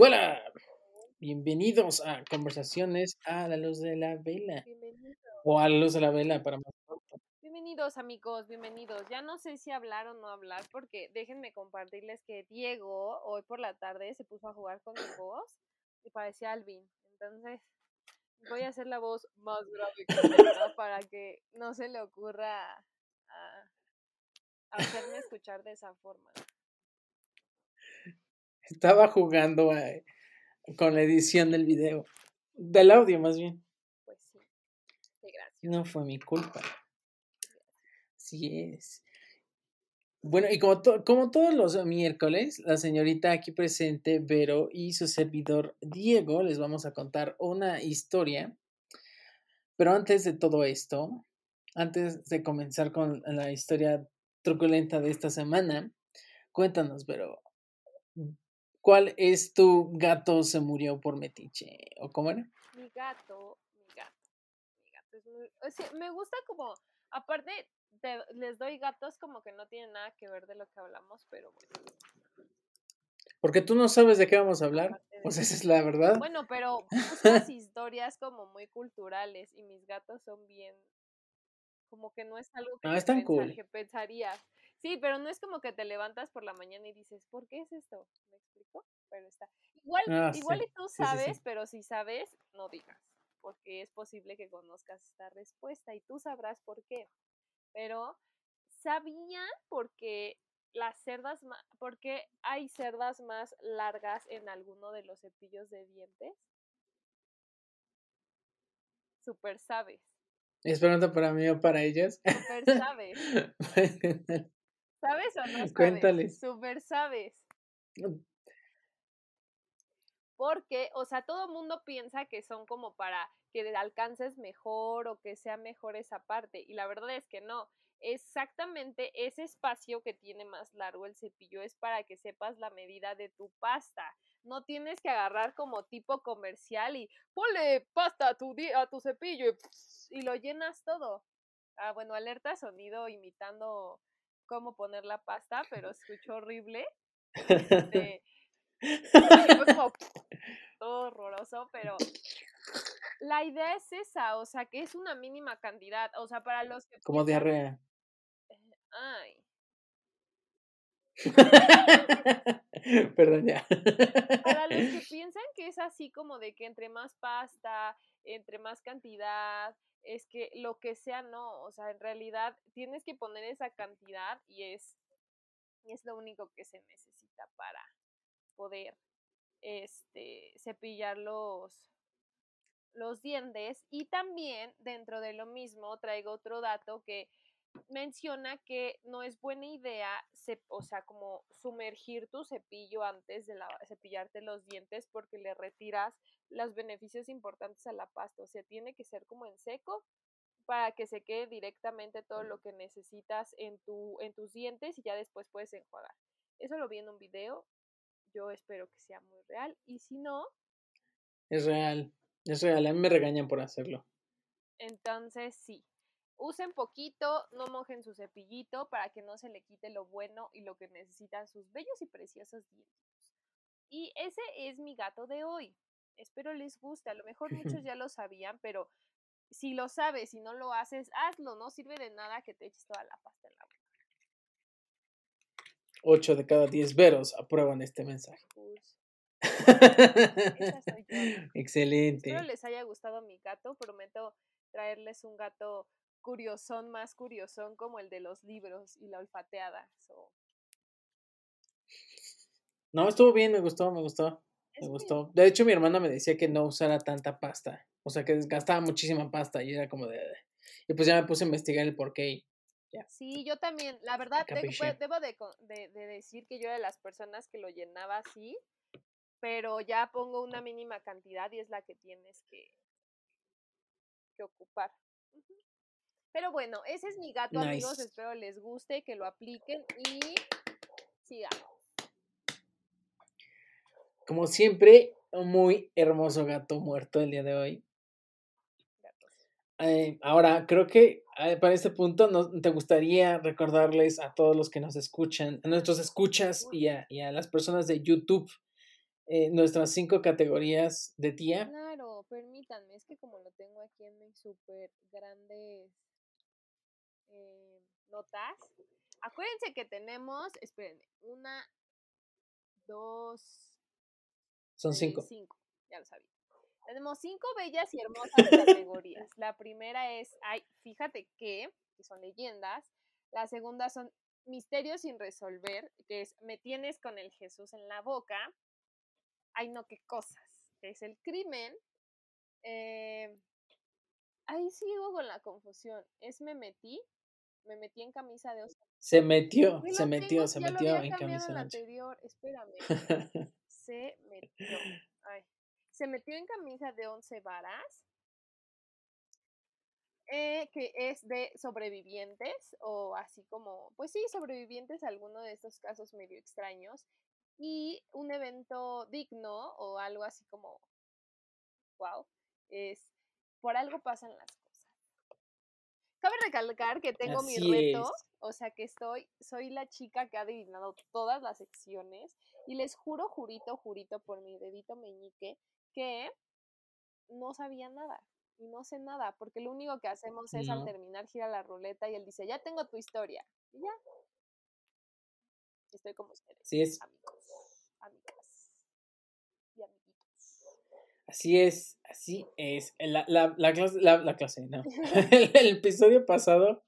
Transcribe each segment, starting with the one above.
Hola, bienvenidos a Conversaciones a la luz de la vela. O a la luz de la vela para más Bienvenidos amigos, bienvenidos. Ya no sé si hablar o no hablar porque déjenme compartirles que Diego hoy por la tarde se puso a jugar con mi voz y parecía Alvin. Entonces voy a hacer la voz más grave que para que no se le ocurra a, hacerme escuchar de esa forma. Estaba jugando eh, con la edición del video, del audio más bien. Pues sí. Gracias. No fue mi culpa. Sí es. Bueno, y como, como todos los miércoles, la señorita aquí presente, Vero, y su servidor Diego, les vamos a contar una historia. Pero antes de todo esto, antes de comenzar con la historia truculenta de esta semana, cuéntanos, Vero, ¿cuál es tu gato se murió por metiche? ¿O cómo era? Mi gato, mi gato, mi gato es muy... O sea, me gusta como, aparte, les doy gatos como que no tienen nada que ver de lo que hablamos, pero bueno. Porque tú no sabes de qué vamos a hablar. Pues esa es la verdad. Bueno, pero buscas historias como muy culturales y mis gatos son bien. Como que no es algo que, no, que pensarías. Sí, pero no es como que te levantas por la mañana y dices, ¿por qué es esto? ¿Me explico? Pero está. Igual, ah, igual y tú sabes, pero si sabes, no digas. Porque es posible que conozcas esta respuesta y tú sabrás por qué pero ¿sabían por qué las cerdas, porque hay cerdas más largas en alguno de los cepillos de dientes? Super sabes. ¿Es pregunta para mí o para ellas? Super sabes. ¿Sabes o no sabes? Cuéntales. Super sabes. Mm. Porque, o sea, todo mundo piensa que son como para que alcances mejor o que sea mejor esa parte. Y la verdad es que no. Exactamente ese espacio que tiene más largo el cepillo es para que sepas la medida de tu pasta. No tienes que agarrar como tipo comercial y ponle pasta a tu, a tu cepillo y, y lo llenas todo. Ah, bueno, alerta sonido imitando cómo poner la pasta, pero escuchó horrible. Este, todo horroroso, pero la idea es esa, o sea, que es una mínima cantidad, o sea, para los que... Como diarrea. Eh, ay. Perdón, ya. Para los que piensan que es así como de que entre más pasta, entre más cantidad, es que lo que sea no, o sea, en realidad tienes que poner esa cantidad y es, es lo único que se necesita para poder este, cepillar los, los dientes y también dentro de lo mismo traigo otro dato que menciona que no es buena idea, o sea, como sumergir tu cepillo antes de cepillarte los dientes porque le retiras los beneficios importantes a la pasta, o sea, tiene que ser como en seco para que se quede directamente todo lo que necesitas en, tu, en tus dientes y ya después puedes enjuagar. Eso lo vi en un video, yo espero que sea muy real. Y si no... Es real, es real. A mí me regañan por hacerlo. Entonces, sí. Usen poquito, no mojen su cepillito para que no se le quite lo bueno y lo que necesitan sus bellos y preciosos dientes. Y ese es mi gato de hoy. Espero les guste. A lo mejor muchos ya lo sabían, pero si lo sabes y no lo haces, hazlo. No sirve de nada que te eches toda la pasta en la boca. 8 de cada 10 veros aprueban este mensaje. Excelente. Espero les haya gustado mi gato. Prometo traerles un gato curiosón, más curiosón como el de los libros y la olfateada. No, estuvo bien, me gustó, me gustó. Me gustó. De hecho, mi hermana me decía que no usara tanta pasta. O sea, que desgastaba muchísima pasta y era como de... Y pues ya me puse a investigar el porqué Sí, yo también, la verdad, debo de, decir que yo era de las personas que lo llenaba así, pero ya pongo una mínima cantidad y es la que tienes que, que ocupar. Pero bueno, ese es mi gato, amigos, espero les guste, que lo apliquen y sigamos. Como siempre, un muy hermoso gato muerto el día de hoy. Eh, ahora, creo que eh, para este punto nos, te gustaría recordarles a todos los que nos escuchan, a nuestros escuchas y a, y a las personas de YouTube, eh, nuestras cinco categorías de tía. Claro, permítanme, es que como lo tengo aquí en mis súper grandes eh, notas, acuérdense que tenemos, espérenme, una, dos, Son cinco. cinco, ya lo sabía. Tenemos cinco bellas y hermosas categorías. La primera es, ay, fíjate que, que son leyendas. La segunda son misterios sin resolver, que es me tienes con el Jesús en la boca. Ay, no, qué cosas. Que es el crimen. Eh, ahí sigo con la confusión. Es me metí, me metí en camisa de once. Se metió, se metió, tengo, se metió en camisa de anterior, espérame. Se metió. Ay. Se metió en camisa de once varas. eh, que es de sobrevivientes o así como, pues sí, sobrevivientes a alguno de estos casos medio extraños y un evento digno o algo así como, wow, es por algo pasan las. Cabe recalcar que tengo mi Así reto, es. o sea que estoy, soy la chica que ha adivinado todas las secciones y les juro, jurito, jurito por mi dedito meñique que no sabía nada y no sé nada, porque lo único que hacemos es al terminar gira la ruleta y él dice, ya tengo tu historia. Y ya. Estoy como ustedes, es, amigos, amigas y amiguitos. Así es, así es. La, la, la clase, la, la clase, no. El, el episodio pasado,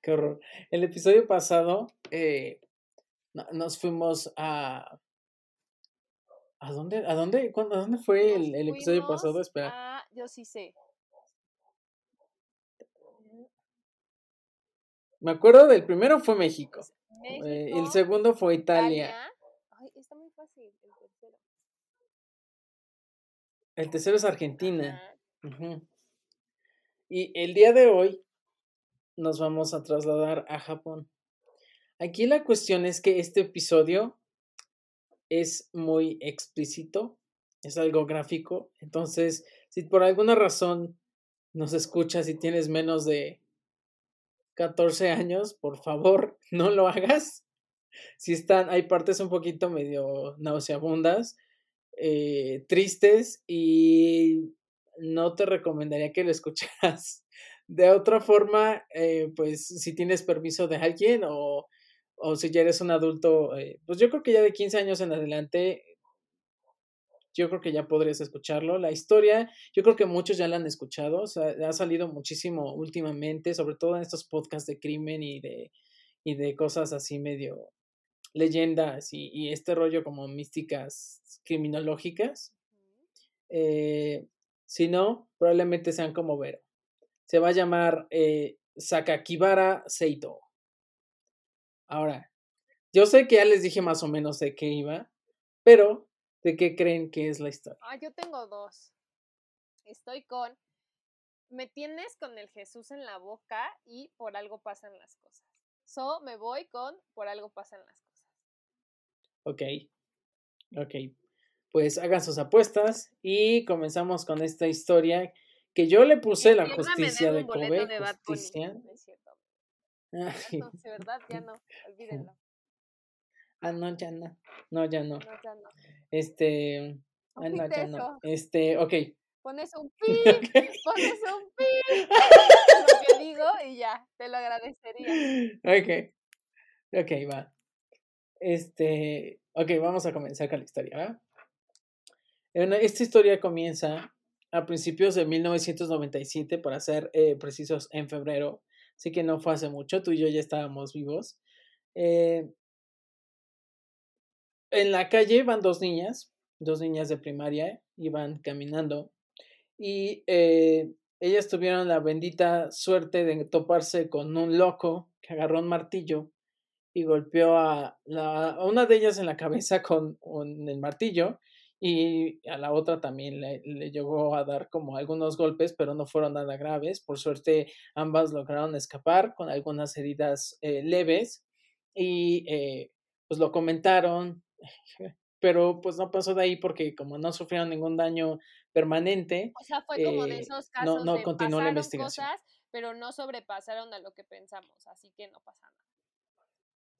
qué horror. El episodio pasado, eh, no- nos fuimos a. ¿A dónde? ¿A dónde? ¿Cuándo- ¿A dónde fue el, el episodio pasado? Espera. a- yo sí sé. Me acuerdo del primero fue México. México, eh, el segundo fue Italia. Italia. Ay, está muy fácil el tercero. El tercero es Argentina. Y el día de hoy nos vamos a trasladar a Japón. Aquí la cuestión es que este episodio es muy explícito, es algo gráfico. Entonces, si por alguna razón nos escuchas y tienes menos de 14 años, por favor, no lo hagas. Si están, hay partes un poquito medio nauseabundas, eh, tristes y no te recomendaría que lo escucharas. De otra forma, eh, pues si tienes permiso de alguien o, o si ya eres un adulto, eh, pues yo creo que ya de 15 años en adelante, yo creo que ya podrías escucharlo. La historia, yo creo que muchos ya la han escuchado, ha salido muchísimo últimamente, sobre todo en estos podcasts de crimen y de, y de cosas así medio leyendas y, y este rollo como místicas criminológicas. Eh, si no, probablemente sean como Vero. Se va a llamar eh, Sakakibara Seito. Ahora, yo sé que ya les dije más o menos de qué iba, pero ¿de qué creen que es la historia? Ah, yo tengo dos. Estoy con. Me tienes con el Jesús en la boca y por algo pasan las cosas. So, me voy con por algo pasan las cosas. Ok, ok. Pues hagan sus apuestas y comenzamos con esta historia que yo le puse la justicia de Kobe. de. Justicia. No es cierto. Ay, No, de verdad, ya no. Olvídenlo. ah, no, ya no. No, ya no. No, ya no. Este. Ah, no, ya no. Este, ok. Pones un pi, pones un pi. lo que digo y ya, te lo agradecería. Ok. Ok, va. Este. Ok, vamos a comenzar con la historia, esta historia comienza a principios de 1997, para ser eh, precisos, en febrero. Así que no fue hace mucho, tú y yo ya estábamos vivos. Eh, en la calle van dos niñas, dos niñas de primaria, iban caminando y eh, ellas tuvieron la bendita suerte de toparse con un loco que agarró un martillo y golpeó a, la, a una de ellas en la cabeza con, con el martillo y a la otra también le, le, llegó a dar como algunos golpes, pero no fueron nada graves. Por suerte, ambas lograron escapar con algunas heridas eh, leves y eh, pues lo comentaron, pero pues no pasó de ahí porque como no sufrieron ningún daño permanente. O sea, fue como de eh, esos casos no, no de continuó la investigación. cosas, pero no sobrepasaron a lo que pensamos, así que no pasa nada.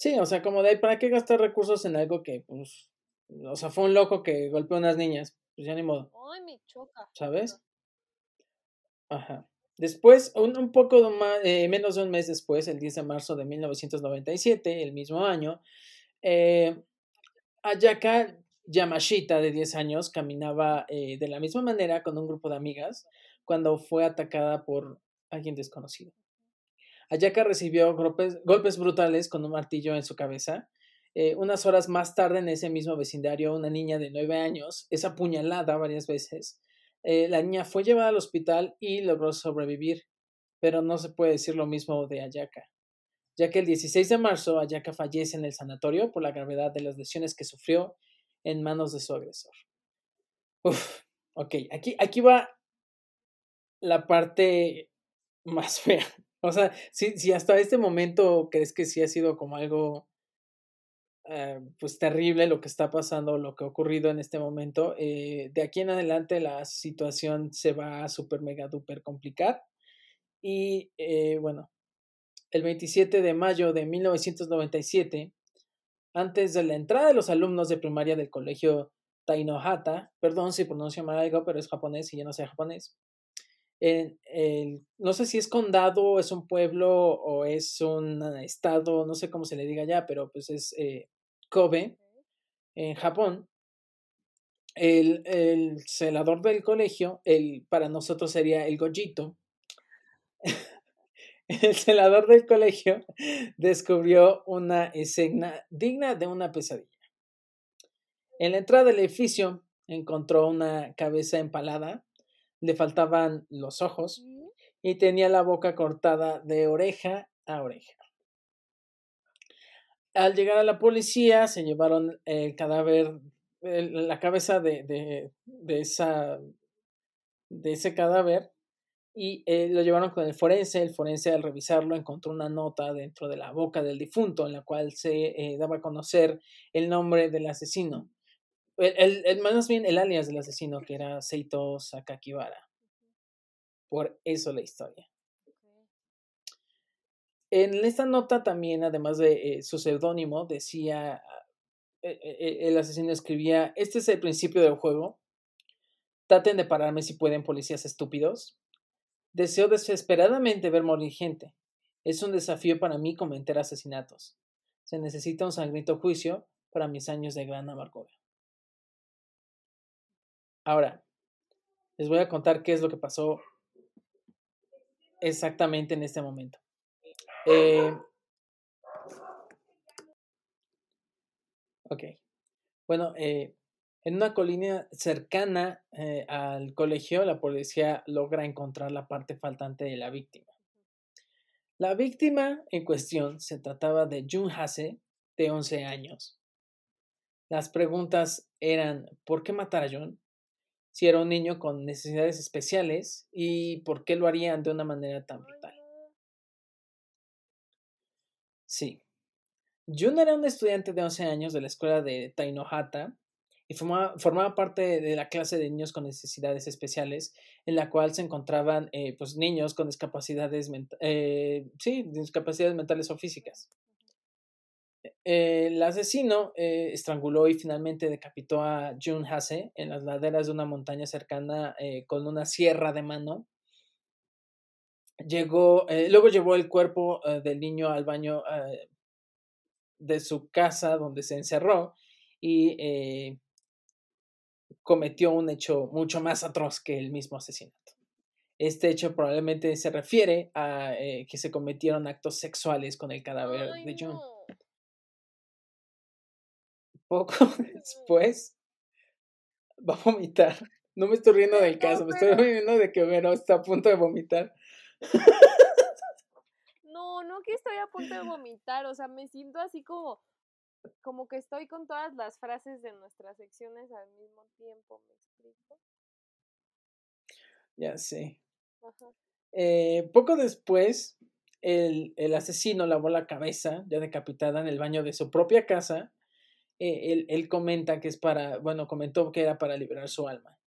Sí, o sea, como de ahí, ¿para qué gastar recursos en algo que pues O sea, fue un loco que golpeó a unas niñas. Pues ya ni modo. Ay, me choca. ¿Sabes? Ajá. Después, un, un poco más, eh, menos de un mes después, el 10 de marzo de 1997, el mismo año, eh, Ayaka Yamashita, de 10 años, caminaba eh, de la misma manera con un grupo de amigas cuando fue atacada por alguien desconocido. Ayaka recibió golpes, brutales con un martillo en su cabeza. Eh, unas horas más tarde, en ese mismo vecindario, una niña de 9 años es apuñalada varias veces eh, la niña fue llevada al hospital y logró sobrevivir, pero no se puede decir lo mismo de Ayaka, ya que el 16 de marzo Ayaka fallece en el sanatorio por la gravedad de las lesiones que sufrió en manos de su agresor. Uf, ok, aquí, aquí va la parte más fea. O sea, si, si hasta este momento crees que sí ha sido como algo eh, pues terrible lo que está pasando, lo que ha ocurrido en este momento. Eh, de aquí en adelante la situación se va a super mega duper complicar. Y eh, bueno, el 27 de mayo de 1997, antes de la entrada de los alumnos de primaria del colegio Tainohata, perdón si pronuncio mal algo, pero es japonés y yo no sé japonés. En no sé si es condado, es un pueblo o es un estado, no sé cómo se le diga ya, pero pues es Kobe, en Japón, el, el, celador del colegio, el, para nosotros sería el Gojito, el celador del colegio descubrió una escena digna de una pesadilla. En la entrada del edificio encontró una cabeza empalada, le faltaban los ojos y tenía la boca cortada de oreja a oreja. Al llegar a la policía, se llevaron el cadáver, la cabeza de, de, de, esa, de ese cadáver y eh, lo llevaron con el forense. El forense al revisarlo encontró una nota dentro de la boca del difunto en la cual se eh, daba a conocer el nombre del asesino. El, el, más bien el alias del asesino, que era Seito Sakakibara. Por eso la historia. En esta nota también, además de eh, su seudónimo, decía, eh, eh, el asesino escribía, este es el principio del juego, traten de pararme si pueden, policías estúpidos. Deseo desesperadamente ver morir gente. Es un desafío para mí cometer asesinatos. Se necesita un sangriento juicio para mis años de gran amargura. Ahora, les voy a contar qué es lo que pasó exactamente en este momento. Eh, ok. Bueno, eh, en una colina cercana eh, al colegio, la policía logra encontrar la parte faltante de la víctima. La víctima en cuestión se trataba de Jun Hase, de 11 años. Las preguntas eran, ¿por qué matar a Jun? Si era un niño con necesidades especiales y por qué lo harían de una manera tan brutal. Sí. Jun era un estudiante de 11 años de la escuela de Tainohata y formaba, parte de la clase de niños con necesidades especiales, en la cual se encontraban eh, pues, niños con discapacidades, eh, sí, discapacidades mentales o físicas. El asesino eh, estranguló y finalmente decapitó a Jun Hase en las laderas de una montaña cercana con una sierra de mano Llegó, eh, luego llevó el cuerpo eh, del niño al baño eh, de su casa donde se encerró y cometió un hecho mucho más atroz que el mismo asesinato. Este hecho probablemente se refiere a que se cometieron actos sexuales con el cadáver de John. Poco después va a vomitar. No me estoy riendo del caso, me estoy riendo de que Vero está a punto de vomitar. No, no que estoy a punto de vomitar, o sea, me siento así como, como que estoy con todas las frases de nuestras secciones al mismo tiempo, ¿me explico? Ya sé. Eh, poco después, el, el, asesino lavó la cabeza, ya decapitada, en el baño de su propia casa. Eh, él, comenta que es para, bueno, comentó que era para liberar su alma.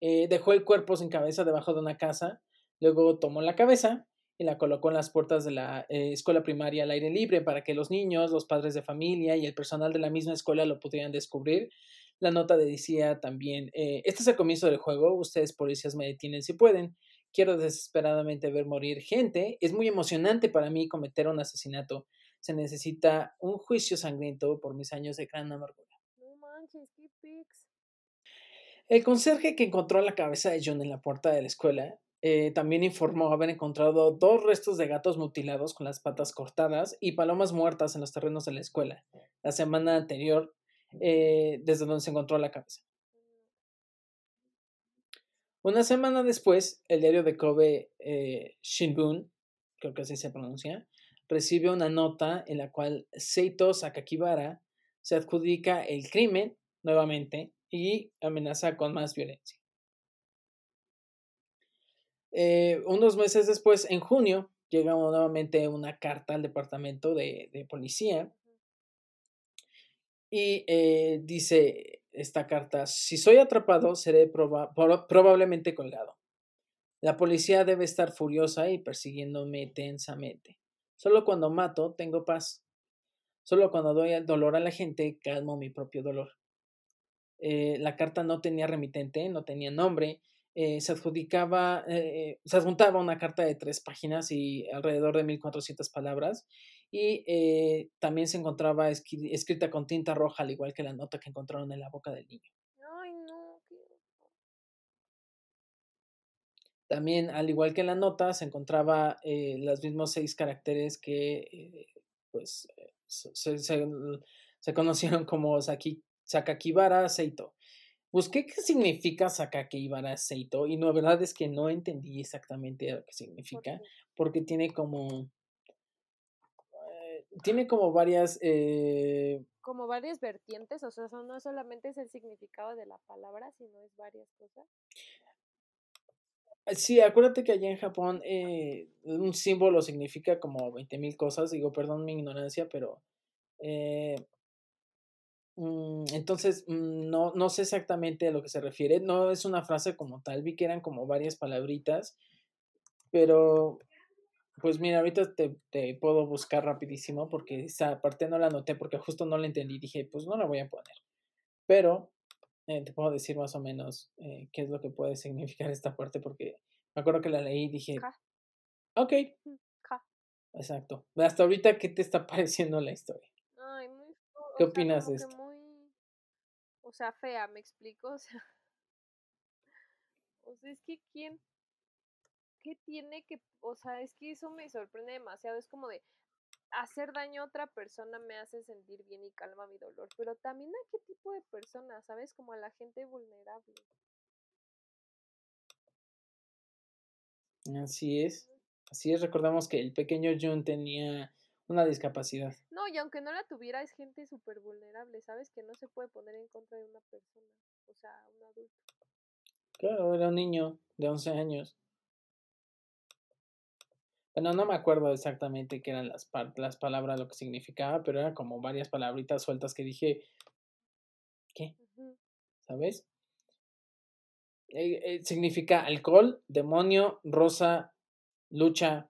Eh, dejó el cuerpo sin cabeza debajo de una casa Luego tomó la cabeza y la colocó en las puertas de la eh, escuela primaria al aire libre para que los niños, los padres de familia y el personal de la misma escuela lo pudieran descubrir. La nota decía también, este es el comienzo del juego, ustedes policías me detienen si pueden, quiero desesperadamente ver morir gente, es muy emocionante para mí cometer un asesinato, se necesita un juicio sangriento por mis años de gran amargura. No manches, qué pics. El conserje que encontró la cabeza de John en la puerta de la escuela eh, también informó haber encontrado dos restos de gatos mutilados con las patas cortadas y palomas muertas en los terrenos de la escuela la semana anterior, eh, desde donde se encontró la cabeza. Una semana después, el diario de Kobe eh, Shinbun, creo que así se pronuncia, recibe una nota en la cual Seito Sakakibara se adjudica el crimen nuevamente y amenaza con más violencia. Eh, unos meses después, en junio, llega nuevamente una carta al departamento de, policía y eh, dice esta carta, si soy atrapado, seré probablemente colgado. La policía debe estar furiosa y persiguiéndome tensamente. Solo cuando mato, tengo paz. Solo cuando doy dolor a la gente, calmo mi propio dolor. Eh, la carta no tenía remitente, no tenía nombre, eh, se adjudicaba, eh, se adjuntaba una carta de tres páginas y alrededor de 1400 palabras y también se encontraba escrita con tinta roja, al igual que la nota que encontraron en la boca del niño. Ay, no, También, al igual que en la nota, se encontraba los mismos seis caracteres que pues se, se, conocieron como Saki, Sakakibara Seito. Busqué qué significa Sakakibara Seito y la verdad es que no entendí exactamente lo que significa porque tiene como eh, tiene como varias eh como varias vertientes, o sea, no solamente es el significado de la palabra, sino es varias cosas. Sí, acuérdate que allá en Japón eh, un símbolo significa como 20 mil cosas. Digo, perdón mi ignorancia, pero eh, Mm, entonces, mm, no, no sé exactamente a lo que se refiere. No es una frase como tal, vi que eran como varias palabritas, pero pues mira, ahorita te, te puedo buscar rapidísimo porque esa parte no la noté porque justo no la entendí. Dije, pues no la voy a poner. Pero eh, te puedo decir más o menos eh, qué es lo que puede significar esta parte porque me acuerdo que la leí y dije, ok. Mm, Exacto. Hasta ahorita, ¿qué te está pareciendo la historia? ¿Qué opinas de esto? o sea, fea, ¿me explico? O sea, o sea, es que quién, ¿qué tiene que, o sea, es que eso me sorprende demasiado, es como de, hacer daño a otra persona me hace sentir bien y calma mi dolor, pero también a qué tipo de persona, ¿sabes? Como a la gente vulnerable. Así es, así es, recordamos que el pequeño Jun tenía una discapacidad. No, y aunque no la tuviera, es gente súper vulnerable, ¿sabes? Que no se puede poner en contra de una persona, o sea, un adulto. Claro, era un niño de 11 años. Bueno, no me acuerdo exactamente qué eran las, las palabras, lo que significaba, pero eran como varias palabritas sueltas que dije, ¿qué? ¿Sabes? Eh, eh, significa alcohol, demonio, rosa, lucha,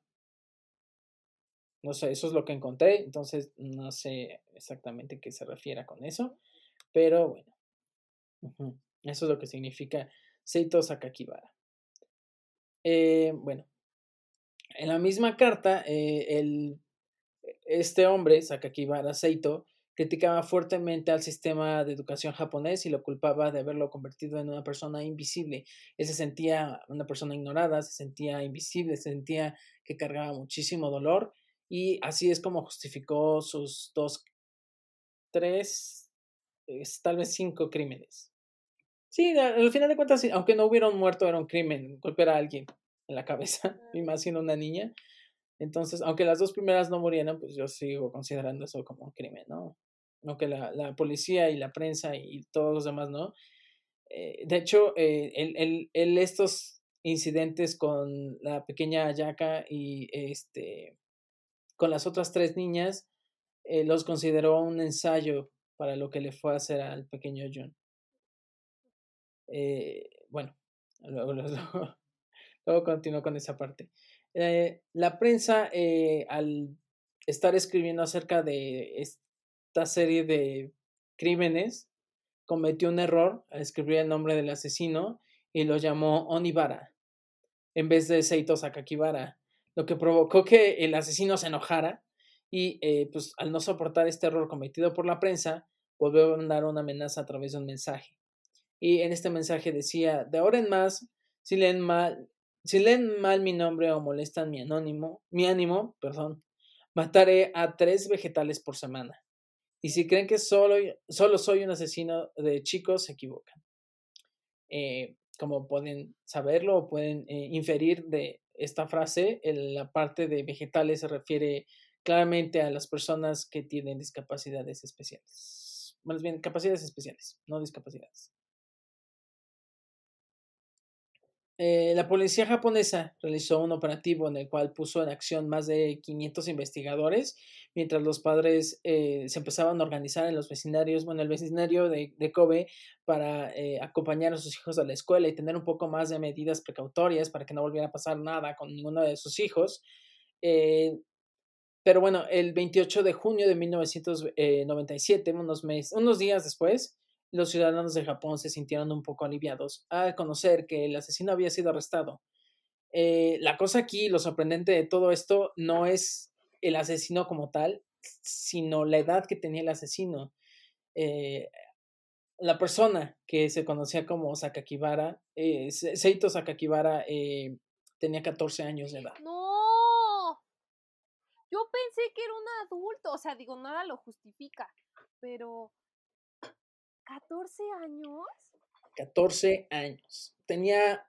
no sé, eso es lo que encontré, entonces no sé exactamente qué se refiere con eso, pero bueno, eso es lo que significa Seito Sakakibara. Eh, bueno, en la misma carta, eh, el, este hombre, Sakakibara Seito, criticaba fuertemente al sistema de educación japonés y lo culpaba de haberlo convertido en una persona invisible. Él se sentía una persona ignorada, se sentía invisible, se sentía que cargaba muchísimo dolor y así es como justificó sus dos, tres, tal vez cinco crímenes. Sí, al final de cuentas, aunque no hubiera un muerto, era un crimen golpear a alguien en la cabeza, y más siendo una niña. Entonces, aunque las dos primeras no murieran, pues yo sigo considerando eso como un crimen, ¿no? Aunque la, la policía y la prensa y todos los demás, ¿no? Eh, de hecho, eh, el, el, estos incidentes con la pequeña Ayaka y este con las otras tres niñas, eh, los consideró un ensayo para lo que le fue a hacer al pequeño John. Eh, bueno, luego, luego, continuó con esa parte. Eh, la prensa, eh, al estar escribiendo acerca de esta serie de crímenes, cometió un error al escribir el nombre del asesino y lo llamó Onibara en vez de Seito Sakakibara, lo que provocó que el asesino se enojara y eh, pues al no soportar este error cometido por la prensa, volvió a mandar una amenaza a través de un mensaje. Y en este mensaje decía, de ahora en más, si leen mal, si leen mal mi nombre o molestan mi anónimo, mi ánimo, perdón, mataré a tres vegetales por semana. Y si creen que solo, solo soy un asesino de chicos, se equivocan. Eh, como pueden saberlo o pueden eh, inferir de esta frase, la parte de vegetales se refiere claramente a las personas que tienen discapacidades especiales. Más bien, capacidades especiales, no discapacidades. Eh, la policía japonesa realizó un operativo en el cual puso en acción más de 500 investigadores, mientras los padres eh, se empezaban a organizar en los vecindarios, bueno, el vecindario de, Kobe, para eh, acompañar a sus hijos a la escuela y tener un poco más de medidas precautorias para que no volviera a pasar nada con ninguno de sus hijos. pero bueno, el 28 de junio de 1997, unos, meses, unos días después, los ciudadanos de Japón se sintieron un poco aliviados al conocer que el asesino había sido arrestado. Eh, la cosa aquí, lo sorprendente de todo esto, no es el asesino como tal, sino la edad que tenía el asesino. Eh, la persona que se conocía como Sakakibara, eh, Seito Sakakibara, tenía 14 años de edad. No, yo pensé que era un adulto, o sea, digo, nada lo justifica, pero ¿14 años? 14 años. Tenía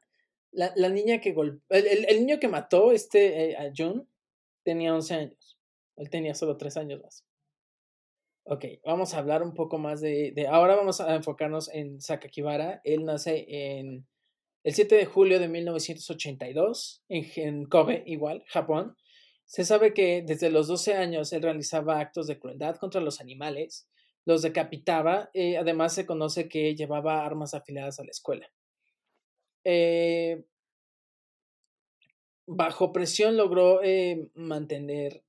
la, la niña que golpeó, el, el, niño que mató este, eh, a Jun tenía 11 años. Él tenía solo 3 años más. Ok, vamos a hablar un poco más de, de, Ahora vamos a enfocarnos en Sakakibara. Él nace en el 7 de julio de 1982 en, en Kobe, igual, Japón. Se sabe que desde los 12 años él realizaba actos de crueldad contra los animales los decapitaba. Eh, además, se conoce que llevaba armas afiladas a la escuela. Eh, bajo presión logró eh, mantener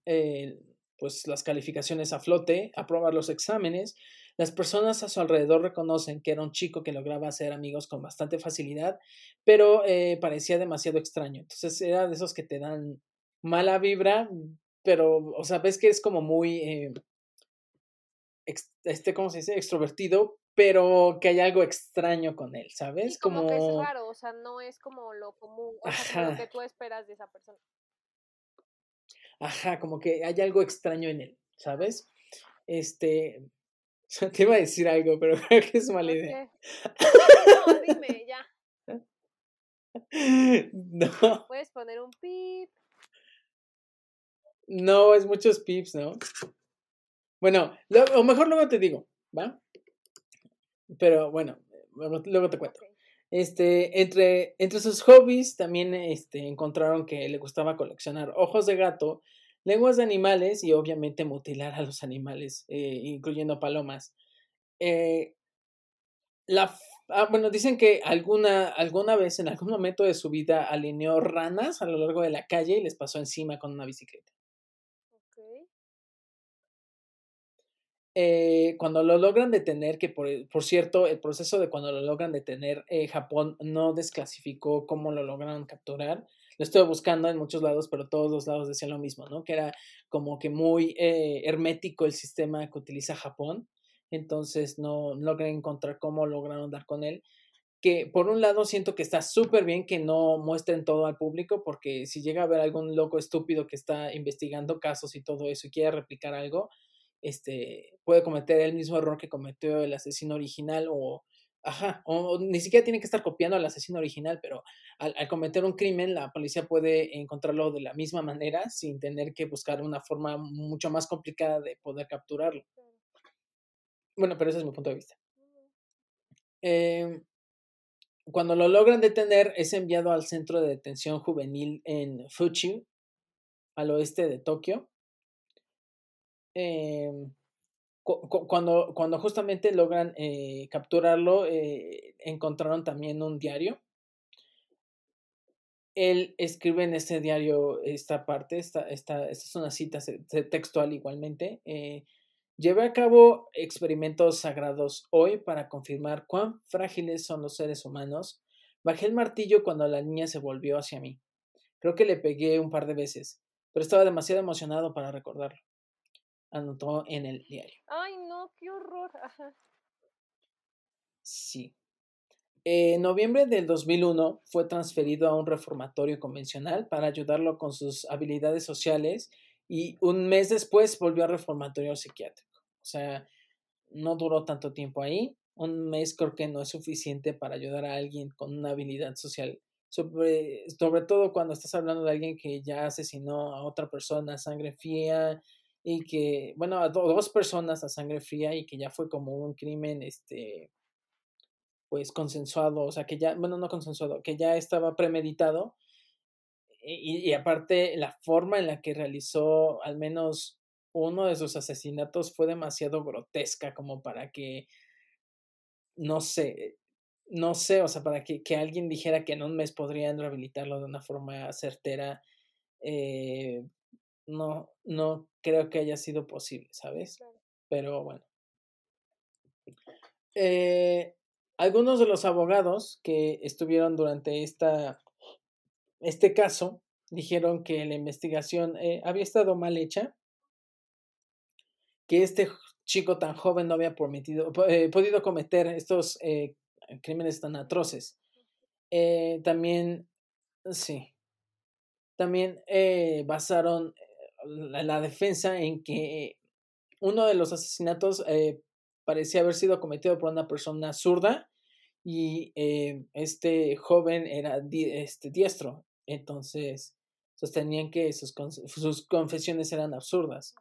pues, las calificaciones a flote, aprobar los exámenes. Las personas a su alrededor reconocen que era un chico que lograba hacer amigos con bastante facilidad, pero parecía demasiado extraño. Entonces era de esos que te dan mala vibra, pero, o sea, ves que es como muy este, ¿cómo se dice? Extrovertido, pero que hay algo extraño con él, ¿sabes? como, que es raro, o sea, no es como lo común, o sea, lo que tú esperas de esa persona. Ajá, como que hay algo extraño en él, ¿sabes? Este, te iba a decir algo, pero creo que es mala idea. No, dime, ya. No. Puedes poner un pip. No, es muchos pips, ¿no? Bueno, o mejor luego te digo, ¿va? Pero bueno, luego te cuento. Este, entre, entre sus hobbies también este, encontraron que le gustaba coleccionar ojos de gato, lenguas de animales y obviamente mutilar a los animales, eh, incluyendo palomas. Eh, la, ah, bueno, dicen que alguna, alguna vez en algún momento de su vida alineó ranas a lo largo de la calle y les pasó encima con una bicicleta. Eh, cuando lo logran detener, que por, por, cierto, el proceso de cuando lo logran detener, eh, Japón no desclasificó cómo lo lograron capturar. Lo estuve buscando en muchos lados, pero todos los lados decían lo mismo, ¿no? Que era como que muy eh, hermético el sistema que utiliza Japón. Entonces no logré encontrar cómo lograron dar con él. Que por un lado siento que está súper bien que no muestren todo al público, porque si llega a haber algún loco estúpido que está investigando casos y todo eso y quiere replicar algo, este, puede cometer el mismo error que cometió el asesino original o, ajá, o, ni siquiera tiene que estar copiando al asesino original, pero al, cometer un crimen la policía puede encontrarlo de la misma manera sin tener que buscar una forma mucho más complicada de poder capturarlo. Bueno, pero ese es mi punto de vista. Em, cuando lo logran detener, es enviado al centro de detención juvenil en Fuchi, al oeste de Tokio. Em, cuando, justamente logran eh, capturarlo, eh, encontraron también un diario. él escribe en este diario esta parte, esta es una cita textual igualmente. Eh, Llevé a cabo experimentos sagrados hoy para confirmar cuán frágiles son los seres humanos. Bajé el martillo cuando la niña se volvió hacia mí. Creo que le pegué un par de veces, pero estaba demasiado emocionado para recordarlo. Anotó en el diario. Ay, no, qué horror. Sí. En noviembre del 2001 fue transferido a un reformatorio convencional para ayudarlo con sus habilidades sociales y un mes después volvió a reformatorio psiquiátrico. O sea, no duró tanto tiempo ahí. Un mes creo que no es suficiente para ayudar a alguien con una habilidad social. Sobre, sobre todo cuando estás hablando de alguien que ya asesinó a otra persona sangre fría y que, bueno, a dos personas a sangre fría y que ya fue como un crimen, este, pues consensuado, o sea, que ya, bueno, no consensuado, que ya estaba premeditado. Y, aparte, la forma en la que realizó al menos uno de sus asesinatos fue demasiado grotesca como para que, no sé, no sé, o sea, para que, que alguien dijera que en un mes podrían rehabilitarlo de una forma certera, eh, no, no creo que haya sido posible, ¿sabes? Pero bueno. Eh, algunos de los abogados que estuvieron durante esta, este caso dijeron que la investigación eh, había estado mal hecha que este chico tan joven no había prometido, eh, podido cometer estos eh, crímenes tan atroces. También, sí, también basaron la, defensa en que uno de los asesinatos parecía haber sido cometido por una persona zurda y este joven era este, diestro. Entonces, sostenían que sus, sus confesiones eran absurdas.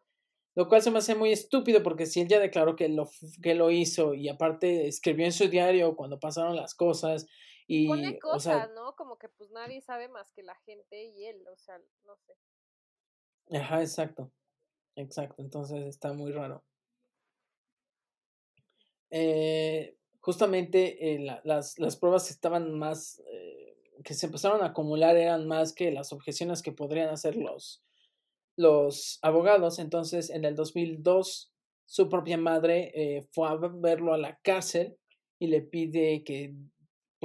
Lo cual se me hace muy estúpido porque si él ya declaró que lo, que lo hizo y aparte escribió en su diario cuando pasaron las cosas y... Pone cosas, ¿no? Como que pues nadie sabe más que la gente y él, o sea, no sé. Ajá, exacto. Exacto, entonces está muy raro. Eh, justamente eh, las, las, pruebas estaban más, eh, que se empezaron a acumular eran más que las objeciones que podrían hacer los, los abogados. Entonces, en el 2002, su propia madre eh, fue a verlo a la cárcel y le pide que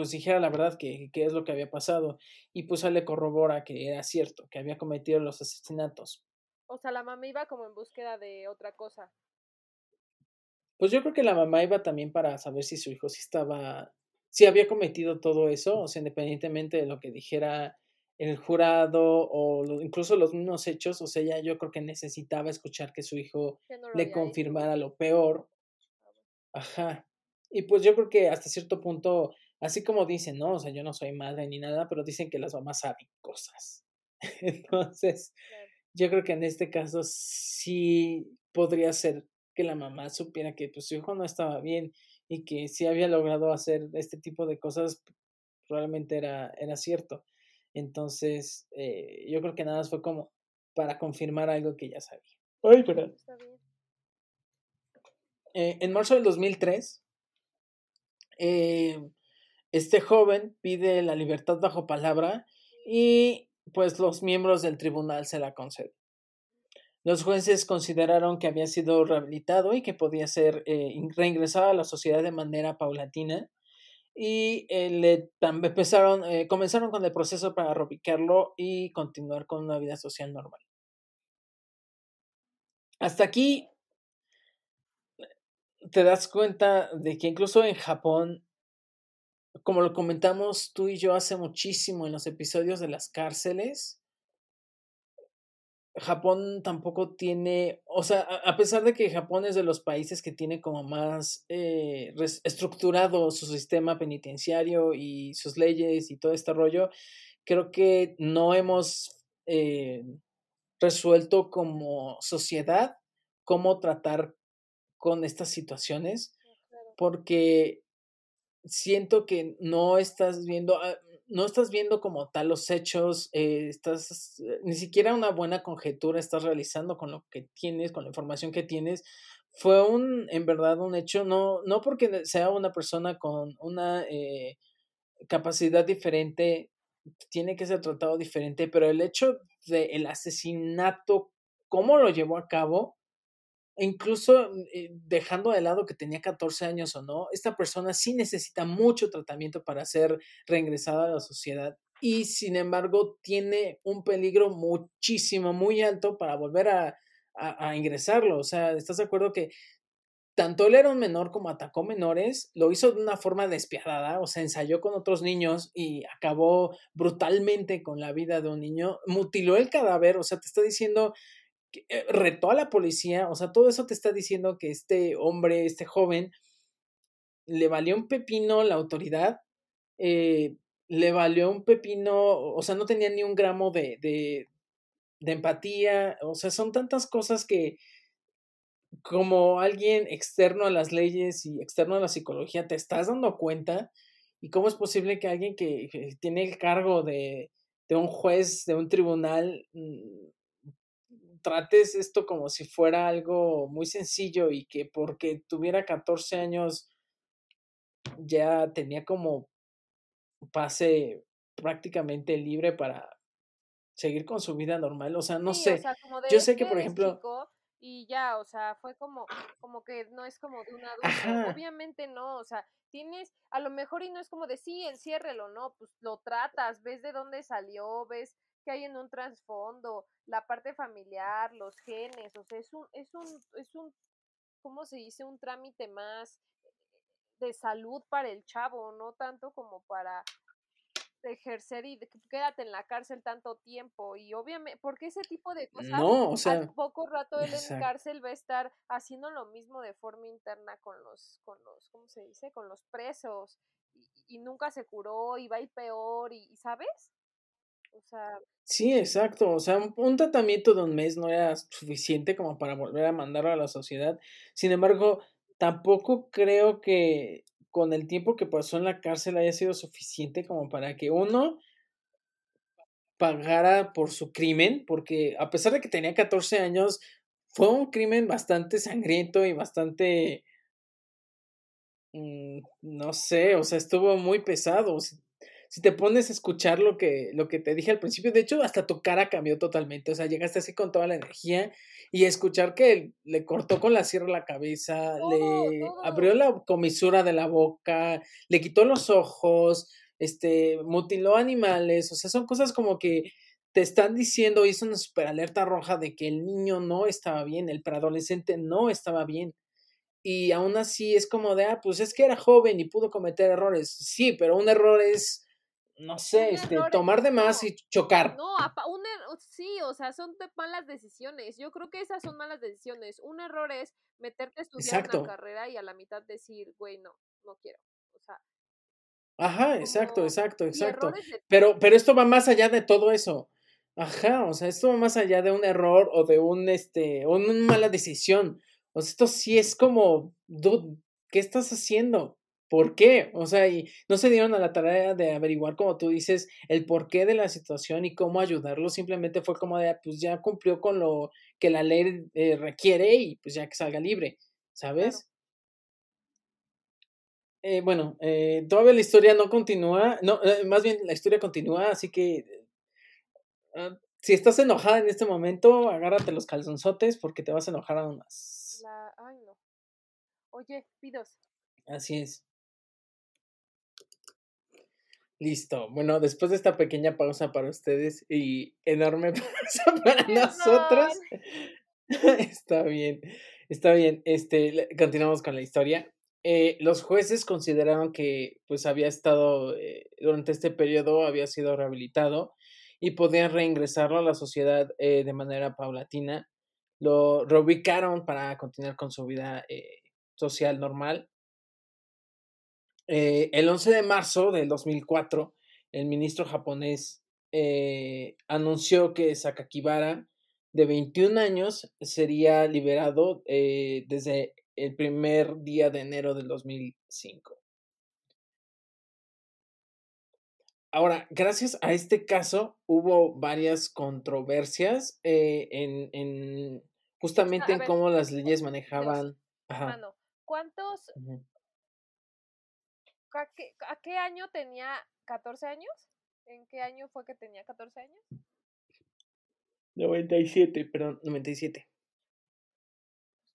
pues dijera la verdad que, es lo que había pasado y pues él le corrobora que era cierto, que había cometido los asesinatos. O sea, la mamá iba como en búsqueda de otra cosa. Pues yo creo que la mamá iba también para saber si su hijo sí estaba, si había cometido todo eso, o sea, independientemente de lo que dijera el jurado o incluso los mismos hechos, o sea, ella yo creo que necesitaba escuchar que su hijo le confirmara lo peor. Ah, Ajá. Y pues yo creo que hasta cierto punto, así como dicen, ¿no? O sea, yo no soy madre ni nada, pero dicen que las mamás saben cosas. Entonces, yo creo que en este caso sí podría ser que la mamá supiera que pues, su hijo no estaba bien y que si había logrado hacer este tipo de cosas, probablemente era, era cierto. Entonces, eh, yo creo que nada más fue como para confirmar algo que ya sabía. Ay, perdón. Eh, en marzo del 2003, eh, este joven pide la libertad bajo palabra y pues los miembros del tribunal se la conceden. Los jueces consideraron que había sido rehabilitado y que podía ser reingresado a la sociedad de manera paulatina y eh, le empezaron, eh, comenzaron con el proceso para reubicarlo y continuar con una vida social normal. Hasta aquí te das cuenta de que incluso en Japón, como lo comentamos tú y yo hace muchísimo en los episodios de las cárceles, Japón tampoco tiene, o sea, a pesar de que Japón es de los países que tiene como más eh, estructurado su sistema penitenciario y sus leyes y todo este rollo, creo que no hemos eh, resuelto como sociedad cómo tratar con estas situaciones, porque siento que no estás viendo, ah, no estás viendo como tal los hechos, eh, estás, eh, ni siquiera una buena conjetura estás realizando con lo que tienes, con la información que tienes. Fue un, en verdad, un hecho, no, no porque sea una persona con una eh, capacidad diferente tiene que ser tratado diferente, pero el hecho del asesinato, cómo lo llevó a cabo, incluso eh, dejando de lado que tenía 14 años o no, esta persona sí necesita mucho tratamiento para ser reingresada a la sociedad y sin embargo tiene un peligro muchísimo, muy alto para volver a, a, ingresarlo. O sea, ¿estás de acuerdo que tanto él era un menor como atacó menores, lo hizo de una forma despiadada, o sea, ensayó con otros niños y acabó brutalmente con la vida de un niño, mutiló el cadáver, o sea, te está diciendo retó a la policía, o sea, todo eso te está diciendo que este hombre, este joven, le valió un pepino la autoridad, eh, le valió un pepino, o sea, no tenía ni un gramo de, de, de empatía, o sea, son tantas cosas que como alguien externo a las leyes y externo a la psicología te estás dando cuenta y cómo es posible que alguien que tiene el cargo de, de un juez, de un tribunal, mm, trates esto como si fuera algo muy sencillo y que porque tuviera 14 años ya tenía como pase prácticamente libre para seguir con su vida normal. O sea, no sé. Yo sé que, por ejemplo... y ya, o sea, fue como, como que no es como de un adulto. Obviamente no, o sea, tienes, a lo mejor y no es como de sí, enciérrelo, no, pues lo tratas, ves de dónde salió, ves que hay en un trasfondo, la parte familiar, los genes, o sea, es un, es un, es un, ¿cómo se dice? Un trámite más de salud para el chavo, no tanto como para ejercer y quédate en la cárcel tanto tiempo y obviamente porque ese tipo de cosas no, o sea, poco rato él en cárcel va a estar haciendo lo mismo de forma interna con los con los cómo se dice con los presos y, nunca se curó y va a ir peor y sabes Sí, exacto. O sea, un, tratamiento de un mes no era suficiente como para volver a mandarlo a la sociedad. Sin embargo, tampoco creo que con el tiempo que pasó en la cárcel haya sido suficiente como para que uno pagara por su crimen, porque a pesar de que tenía 14 años, fue un crimen bastante sangriento y bastante, mm, no sé, o sea, estuvo muy pesado si te pones a escuchar lo que, lo que te dije al principio, de hecho, hasta tu cara cambió totalmente. O sea, llegaste así con toda la energía y escuchar que le cortó con la sierra la cabeza, le abrió la comisura de la boca, le quitó los ojos, este, mutiló animales. O sea, son cosas como que te están diciendo, hizo una super alerta roja de que el niño no estaba bien, el preadolescente no estaba bien y aún así es como de, ah, pues es que era joven y pudo cometer errores. Sí, pero un error es no sé, este, tomar de más y chocar. No, un er, sí, o sea, son malas decisiones. Yo creo que esas son malas decisiones. Un error es meterte a estudiar una carrera y a la mitad decir, güey, no, no quiero. O sea. Ajá, exacto, exacto, exacto. Pero, pero esto va más allá de todo eso. Ajá, o sea, esto va más allá de un error o de un, este, una mala decisión. O sea, esto sí es como, dude, ¿qué estás haciendo? ¿Por qué? O sea, y no se dieron a la tarea de averiguar, como tú dices, el porqué de la situación y cómo ayudarlo. Simplemente fue como de, ah, pues ya cumplió con lo que la ley eh, requiere y pues ya que salga libre, ¿sabes? Eh, bueno, eh, todavía la historia no continúa, no, más bien la historia continúa, así que ah, si estás enojada en este momento, agárrate los calzonzotes porque te vas a enojar aún más. Ay, no. Oye, pidos. Así es. Listo. Bueno, después de esta pequeña pausa para ustedes y enorme pausa para nosotros. está bien, está bien. Este, continuamos con la historia. Eh, los jueces consideraron que pues había estado eh, durante este periodo había sido rehabilitado y podían reingresarlo a la sociedad eh, de manera paulatina. Lo reubicaron para continuar con su vida social normal eh, el 11 de marzo del 2004, el ministro japonés eh, anunció que Sakakibara, de 21 años, sería liberado eh, desde el primer día de enero del 2005. Ahora, gracias a este caso hubo varias controversias en, justamente en cómo las leyes manejaban. ¿Cuántos, ¿A qué, año tenía 14 años? ¿En qué año fue que tenía 14 años? 97, perdón, 97.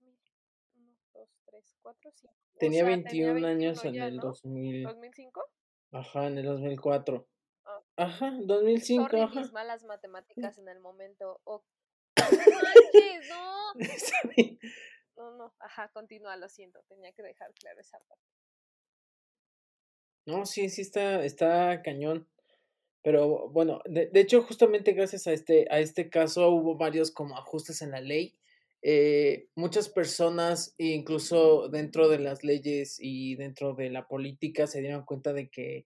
1, 2, 3, 4, 5. Tenía, o sea, 21 tenía 21 años en ya, el ¿no? 2000. ¿2005? Ajá, en el 2004. Ah. Ajá, 2005, Sorry, ajá. mis malas matemáticas en el momento. Oh, ¡No manches, no! No, no, ajá, continúa, lo siento, tenía que dejar claro esa parte. No, sí, sí está, está cañón. Pero bueno, de, de hecho, justamente gracias a este, a este caso hubo varios como ajustes en la ley. Eh, muchas personas, incluso dentro de las leyes y dentro de la política, se dieron cuenta de que,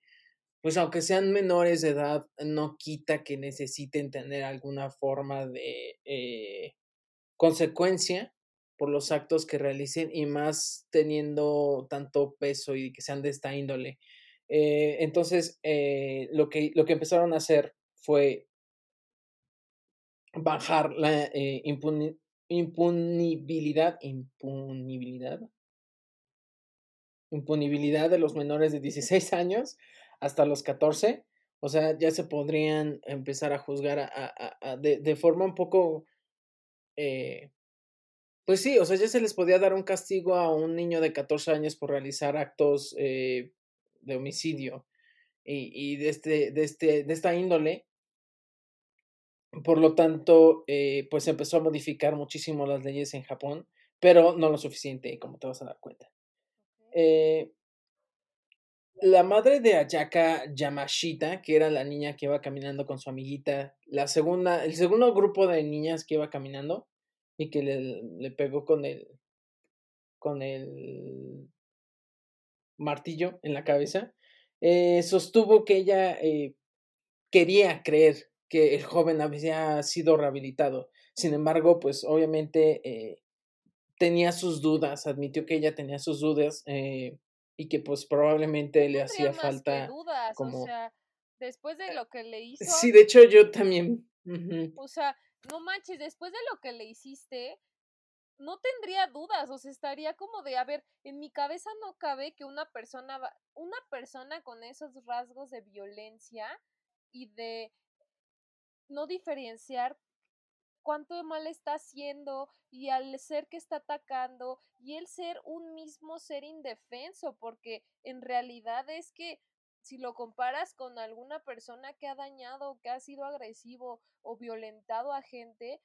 pues aunque sean menores de edad, no quita que necesiten tener alguna forma de eh, consecuencia por los actos que realicen y más teniendo tanto peso y que sean de esta índole. Eh, entonces, eh, lo, que, lo que empezaron a hacer fue bajar la eh, impuni impunibilidad, impunibilidad, impunibilidad de los menores de 16 años hasta los 14. O sea, ya se podrían empezar a juzgar a, a, a, de, de, forma un poco... Pues sí, o sea, ya se les podía dar un castigo a un niño de 14 años por realizar actos de homicidio y, y de, este, de, este, de esta índole. Por lo tanto, eh, pues empezó a modificar muchísimo las leyes en Japón, pero no lo suficiente, como te vas a dar cuenta. Eh, la madre de Ayaka Yamashita, que era la niña que iba caminando con su amiguita, la segunda, el segundo grupo de niñas que iba caminando y que le, le pegó con el, con el martillo en la cabeza, eh, sostuvo que ella eh, quería creer que el joven había sido rehabilitado. Sin embargo, pues obviamente eh, tenía sus dudas, admitió que ella tenía sus dudas y que pues probablemente le hacía falta dudas, como... o sea, después de lo que le hizo... Sí, de hecho yo también... Uh -huh. O sea, no manches, después de lo que le hiciste, no tendría dudas, o sea, estaría como de, a ver, en mi cabeza no cabe que una persona, va, una persona con esos rasgos de violencia y de no diferenciar cuánto mal está haciendo y al ser que está atacando y el ser un mismo ser indefenso, porque en realidad es que si lo comparas con alguna persona que ha dañado, que ha sido agresivo o violentado a gente,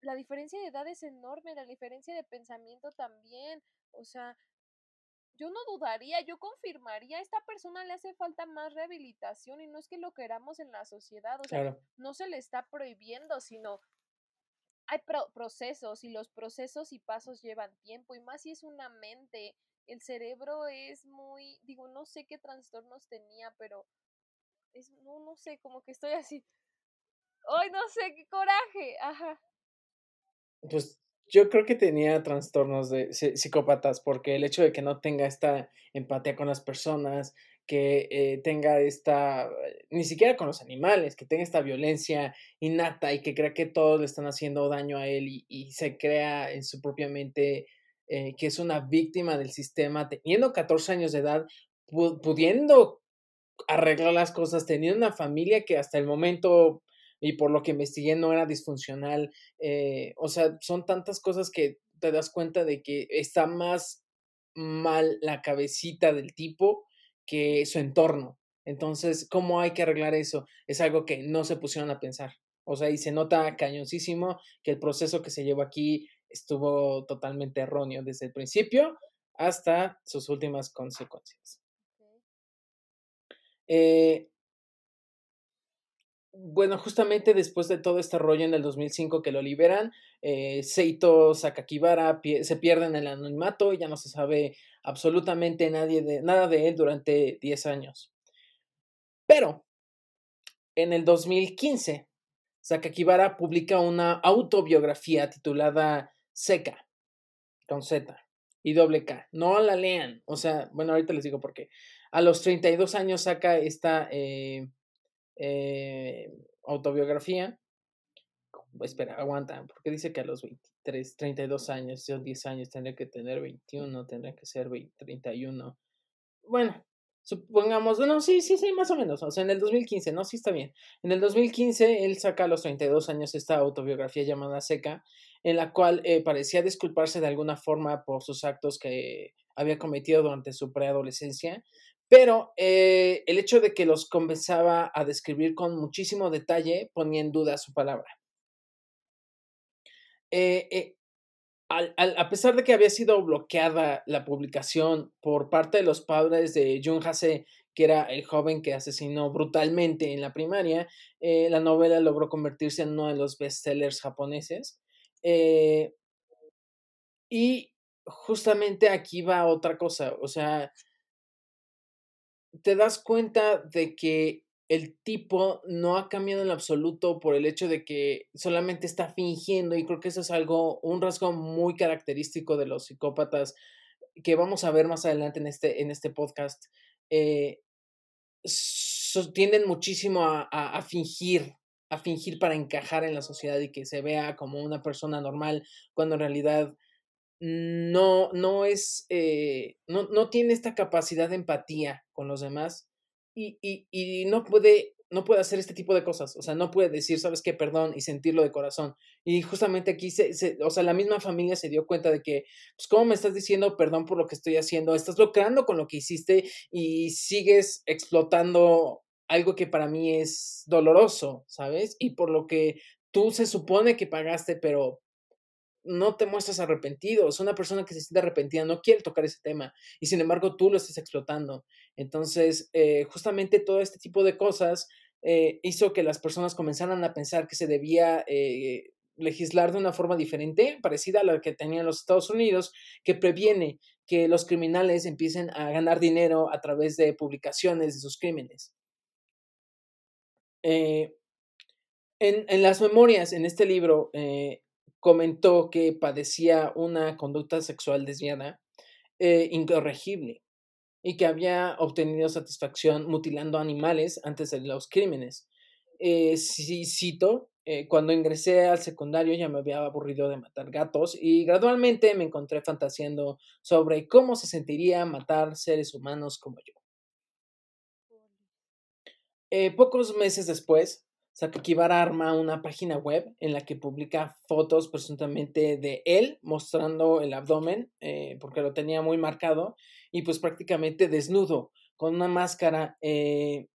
la diferencia de edad es enorme, la diferencia de pensamiento también, o sea, yo no dudaría, yo confirmaría, a esta persona le hace falta más rehabilitación y no es que lo queramos en la sociedad, o sea, claro. no se le está prohibiendo, sino hay pro procesos y los procesos y pasos llevan tiempo y más si es una mente, el cerebro es muy, digo, no sé qué trastornos tenía, pero es, no, no sé, como que estoy así, ay, no sé, qué coraje, ajá. Pues yo creo que tenía trastornos de psicópatas porque el hecho de que no tenga esta empatía con las personas, que eh, tenga esta, ni siquiera con los animales, que tenga esta violencia innata y que crea que todos le están haciendo daño a él y, y se crea en su propia mente eh, que es una víctima del sistema, teniendo 14 años de edad, pu pudiendo arreglar las cosas, teniendo una familia que hasta el momento y por lo que investigué no era disfuncional. Eh, o sea, son tantas cosas que te das cuenta de que está más mal la cabecita del tipo que su entorno. Entonces, ¿cómo hay que arreglar eso? Es algo que no se pusieron a pensar. O sea, y se nota cañoncísimo que el proceso que se llevó aquí estuvo totalmente erróneo desde el principio hasta sus últimas consecuencias. Eh, bueno, justamente después de todo este rollo en el 2005 que lo liberan, eh, Seito Sakakibara se pierde en el anonimato y ya no se sabe absolutamente nadie de, nada de él durante 10 años. Pero en el 2015, Sakakibara publica una autobiografía titulada Seca, con Z y doble K. No la lean, o sea, bueno, ahorita les digo por qué. A los 32 años saca esta... Eh, eh, autobiografía. Espera, aguanta, porque dice que a los 23, 32 años, yo 10 años tendría que tener 21, tendría que ser 20, 31. Bueno, supongamos, no, sí, sí, sí, más o menos, o sea, en el 2015, no, sí está bien. En el 2015 él saca a los 32 años esta autobiografía llamada Seca, en la cual eh, parecía disculparse de alguna forma por sus actos que había cometido durante su preadolescencia, pero eh, el hecho de que los comenzaba a describir con muchísimo detalle ponía en duda su palabra. Eh, a pesar de que había sido bloqueada la publicación por parte de los padres de Jun Hase, que era el joven que asesinó brutalmente en la primaria, la novela logró convertirse en uno de los bestsellers japoneses. Eh, y justamente aquí va otra cosa, o sea, te das cuenta de que el tipo no ha cambiado en absoluto por el hecho de que solamente está fingiendo y creo que eso es algo, un rasgo muy característico de los psicópatas que vamos a ver más adelante en este, en este podcast. Eh, tienden muchísimo a, fingir a fingir para encajar en la sociedad y que se vea como una persona normal, cuando en realidad no, no es, eh, no, no, tiene esta capacidad de empatía con los demás y, y, y, no puede, no puede hacer este tipo de cosas, o sea, no puede decir, sabes qué, perdón y sentirlo de corazón. Y justamente aquí, se, se, o sea, la misma familia se dio cuenta de que, pues, ¿cómo me estás diciendo perdón por lo que estoy haciendo? Estás lucrando con lo que hiciste y sigues explotando algo que para mí es doloroso, ¿sabes? Y por lo que tú se supone que pagaste, pero no te muestras arrepentido. Es una persona que se siente arrepentida, no quiere tocar ese tema y sin embargo tú lo estás explotando. Entonces, eh, justamente todo este tipo de cosas eh, hizo que las personas comenzaran a pensar que se debía eh, legislar de una forma diferente, parecida a la que tenían los Estados Unidos, que previene que los criminales empiecen a ganar dinero a través de publicaciones de sus crímenes. En, en, las memorias, en este libro, comentó que padecía una conducta sexual desviada eh, incorregible y que había obtenido satisfacción mutilando animales antes de los crímenes. Eh, cito, cuando ingresé al secundario ya me había aburrido de matar gatos y gradualmente me encontré fantaseando sobre cómo se sentiría matar seres humanos como yo. Eh, pocos meses después, Sakakibara arma una página web en la que publica fotos presuntamente de él mostrando el abdomen, eh, porque lo tenía muy marcado, y pues prácticamente desnudo, con una máscara. Eh,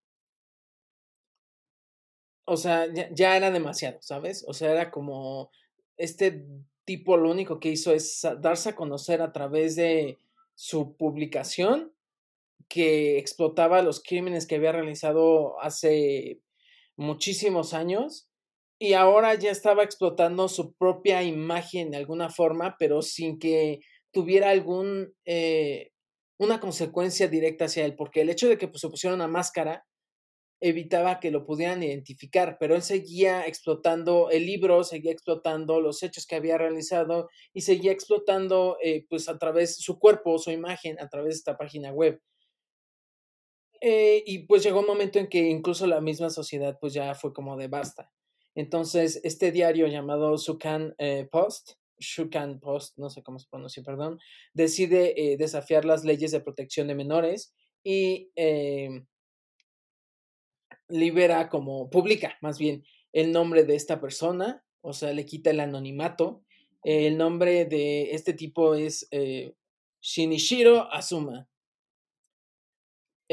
o sea, ya, ya, era demasiado, ¿sabes? O sea, era como este tipo lo único que hizo es darse a conocer a través de su publicación que explotaba los crímenes que había realizado hace muchísimos años y ahora ya estaba explotando su propia imagen de alguna forma, pero sin que tuviera algún eh, una consecuencia directa hacia él, porque el hecho de que pues, se pusiera una máscara evitaba que lo pudieran identificar, pero él seguía explotando el libro, seguía explotando los hechos que había realizado y seguía explotando eh, pues a través su cuerpo, su imagen, a través de esta página web. Eh, y pues llegó un momento en que incluso la misma sociedad pues ya fue como de basta. Entonces, este diario llamado Sukan eh, Post, Shukan Post, no sé cómo se pronuncia, perdón, decide eh, desafiar las leyes de protección de menores y libera como, publica más bien el nombre de esta persona, o sea, le quita el anonimato. El nombre de este tipo es Shinichiro Azuma.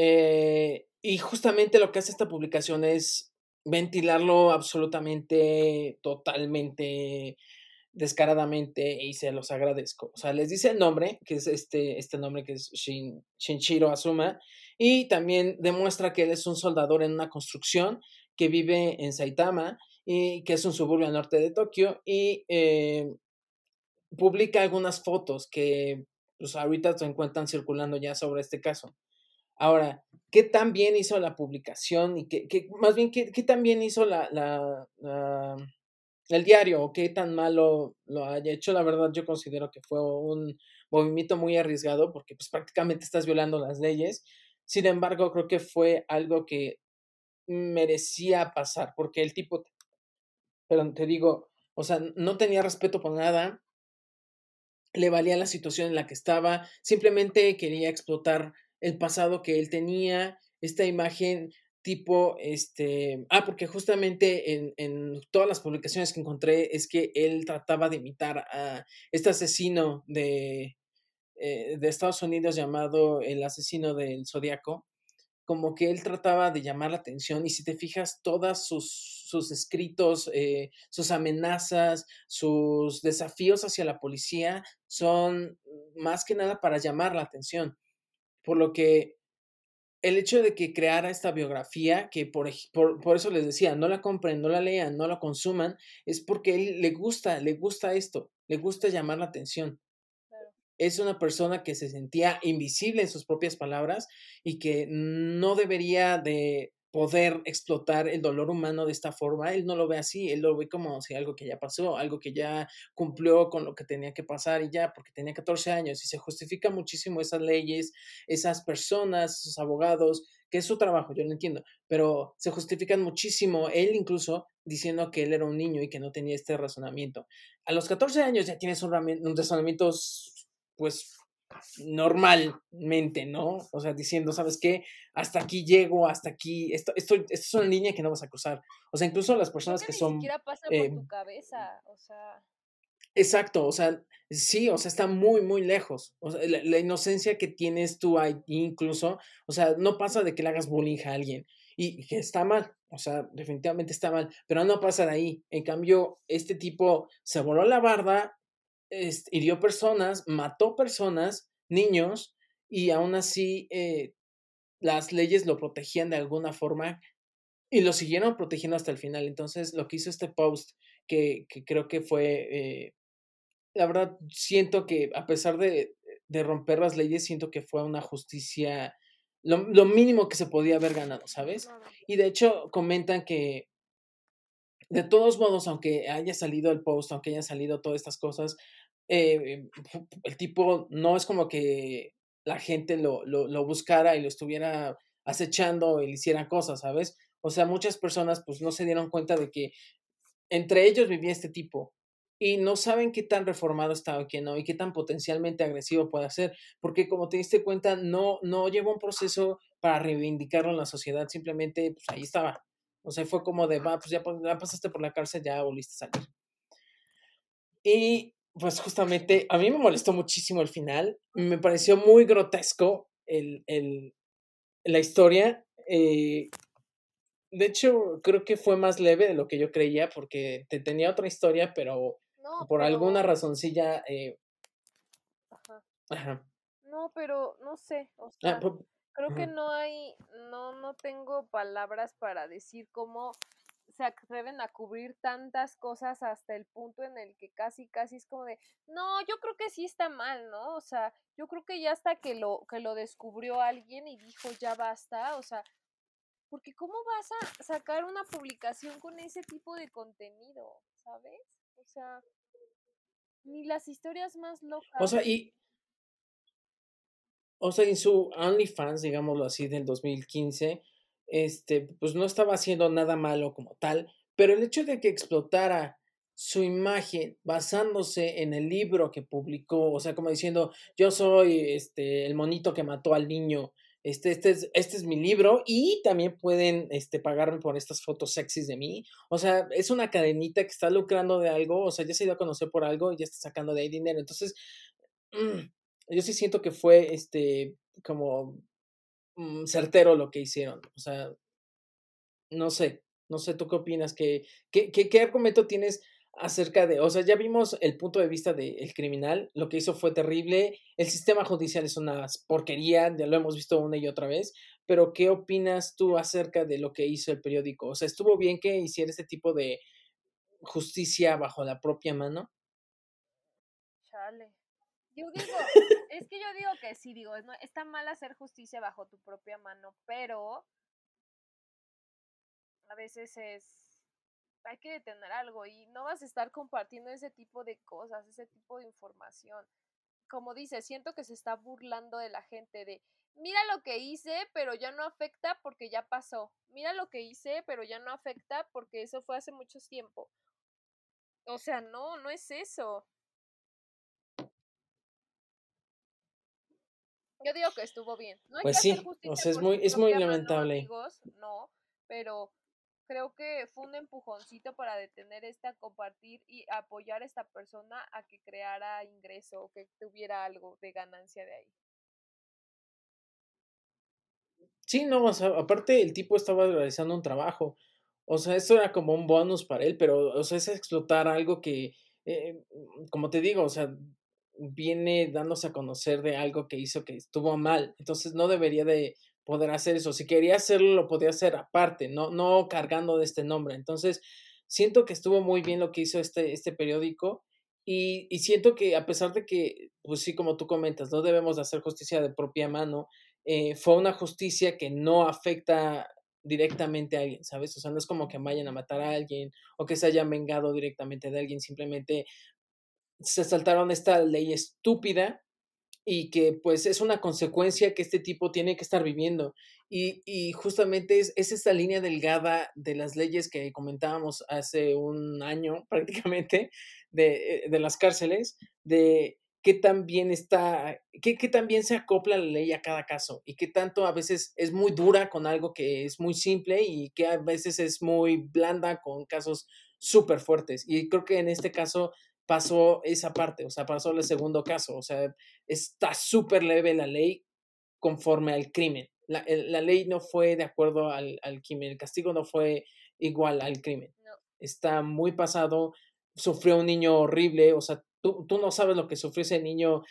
Eh, y justamente lo que hace esta publicación es ventilarlo absolutamente, totalmente, descaradamente y se los agradezco. O sea, les dice el nombre, que es este, este nombre que es Shin, Shinchiro Azuma, y también demuestra que él es un soldador en una construcción que vive en Saitama y que es un suburbio norte de Tokio y eh, publica algunas fotos que pues, ahorita se encuentran circulando ya sobre este caso. Ahora, ¿qué tan bien hizo la publicación y qué, más bien, qué, qué tan bien hizo la, la, el diario o qué tan malo lo haya hecho? La verdad, yo considero que fue un movimiento muy arriesgado porque pues prácticamente estás violando las leyes. Sin embargo, creo que fue algo que merecía pasar porque el tipo, pero te digo, o sea, no tenía respeto por nada, le valía la situación en la que estaba, simplemente quería explotar el pasado que él tenía, esta imagen tipo, este, ah, porque justamente en, en, todas las publicaciones que encontré es que él trataba de imitar a este asesino de, eh, de Estados Unidos llamado el asesino del Zodíaco, como que él trataba de llamar la atención y si te fijas, todos sus, sus escritos, eh, sus amenazas, sus desafíos hacia la policía son más que nada para llamar la atención. Por lo que el hecho de que creara esta biografía, que por, por, eso les decía, no la compren, no la lean, no la consuman, es porque él le gusta, le gusta esto, le gusta llamar la atención. Es una persona que se sentía invisible en sus propias palabras y que no debería de poder explotar el dolor humano de esta forma. Él no lo ve así, él lo ve como si algo que ya pasó, algo que ya cumplió con lo que tenía que pasar y ya, porque tenía 14 años y se justifica muchísimo esas leyes, esas personas, esos abogados, que es su trabajo, yo lo entiendo, pero se justifican muchísimo, él incluso diciendo que él era un niño y que no tenía este razonamiento. A los 14 años ya tienes un, un razonamiento, pues normalmente, ¿no? O sea, diciendo, ¿sabes qué? Hasta aquí llego, hasta aquí, esto, esto, esto es una línea que no vas a cruzar. O sea, incluso las personas que, son... pasa por eh, tu cabeza, o sea... Exacto, o sea, sí, o sea, está muy, muy lejos. O sea, la, inocencia que tienes tú ahí incluso, o sea, no pasa de que le hagas bullying a alguien y que está mal, o sea, definitivamente está mal, pero no pasa de ahí. En cambio, este tipo se voló la barda, hirió personas, mató personas, niños, y aún así eh, las leyes lo protegían de alguna forma y lo siguieron protegiendo hasta el final. Entonces, lo que hizo este post, que, que creo que fue, eh, la verdad, siento que a pesar de, de, romper las leyes, siento que fue una justicia, lo, lo mínimo que se podía haber ganado, ¿sabes? Y de hecho, comentan que de todos modos, aunque haya salido el post, aunque haya salido todas estas cosas, eh, el tipo no es como que la gente lo, lo, buscara y lo estuviera acechando y le hiciera cosas, ¿sabes? O sea, muchas personas pues no se dieron cuenta de que entre ellos vivía este tipo y no saben qué tan reformado está o qué no y qué tan potencialmente agresivo puede ser, porque como te diste cuenta, no, no llevó un proceso para reivindicarlo en la sociedad, simplemente pues ahí estaba. O sea, fue como de, va, pues ya, ya pasaste por la cárcel, ya volviste a salir. Y pues justamente a mí me molestó muchísimo el final, me pareció muy grotesco el, el, la historia. Eh, de hecho, creo que fue más leve de lo que yo creía porque te tenía otra historia, pero por alguna razoncilla... Eh... Ajá. No, pero no sé, o ah, creo que no hay, no, no tengo palabras para decir cómo se atreven a cubrir tantas cosas hasta el punto en el que casi, casi es como de, no, yo creo que sí está mal, ¿no? O sea, yo creo que ya hasta que lo, que lo descubrió alguien y dijo, ya basta, o sea, porque ¿cómo vas a sacar una publicación con ese tipo de contenido, ¿sabes? O sea, ni las historias más locas. O sea, y... O sea, en su OnlyFans, digámoslo así, del 2015, este, pues no estaba haciendo nada malo como tal, pero el hecho de que explotara su imagen basándose en el libro que publicó, o sea, como diciendo, yo soy este, el monito que mató al niño, este, este, es, este es mi libro y también pueden este, pagarme por estas fotos sexys de mí. O sea, es una cadenita que está lucrando de algo, o sea, ya se dio a conocer por algo y ya está sacando de ahí dinero. Entonces, mm, yo sí siento que fue este, como Mm, certero lo que hicieron. O sea, no sé, no sé, ¿tú qué opinas? ¿Qué, qué, qué, argumento tienes acerca de, o sea, ya vimos el punto de vista del criminal, lo que hizo fue terrible, el sistema judicial es una porquería, ya lo hemos visto una y otra vez, pero ¿qué opinas tú acerca de lo que hizo el periódico? O sea, ¿estuvo bien que hiciera este tipo de justicia bajo la propia mano? Chale. Yo digo, es que yo digo que sí, digo, no, está mal hacer justicia bajo tu propia mano, pero a veces es, hay que detener algo y no vas a estar compartiendo ese tipo de cosas, ese tipo de información. Como dice, siento que se está burlando de la gente de, mira lo que hice, pero ya no afecta porque ya pasó. Mira lo que hice, pero ya no afecta porque eso fue hace mucho tiempo. O sea, no, no es eso. Yo digo que estuvo bien. No hay Pues que sí, hacer o justicia sea, es muy, es muy lamentable. amigos, no, pero creo que fue un empujoncito para detener esta, compartir y apoyar a esta persona a que creara ingreso o que tuviera algo de ganancia de ahí. Sí, no, o sea, aparte el tipo estaba realizando un trabajo. O sea, eso era como un bonus para él, pero, o sea, es explotar algo que, eh, como te digo, o sea, viene dándose a conocer de algo que hizo que estuvo mal. Entonces no debería de poder hacer eso. Si quería hacerlo, lo podía hacer aparte, no, no cargando de este nombre. Entonces, siento que estuvo muy bien lo que hizo este, este periódico. Y, y siento que a pesar de que, pues sí, como tú comentas, no debemos de hacer justicia de propia mano, eh, fue una justicia que no afecta directamente a alguien, ¿sabes? O sea, no es como que vayan a matar a alguien o que se hayan vengado directamente de alguien, simplemente se saltaron esta ley estúpida y que pues es una consecuencia que este tipo tiene que estar viviendo. Y, y justamente es, es, esta línea delgada de las leyes que comentábamos hace un año prácticamente de, de las cárceles, de qué tan bien está, qué, qué tan bien se acopla la ley a cada caso y qué tanto a veces es muy dura con algo que es muy simple y que a veces es muy blanda con casos súper fuertes. Y creo que en este caso pasó esa parte, o sea, pasó el segundo caso, o sea, está súper leve la ley conforme al crimen. La, el, la, ley no fue de acuerdo al, al, crimen, el castigo no fue igual al crimen. No. Está muy pasado, sufrió un niño horrible, o sea, tú, tú no sabes lo que sufrió ese niño,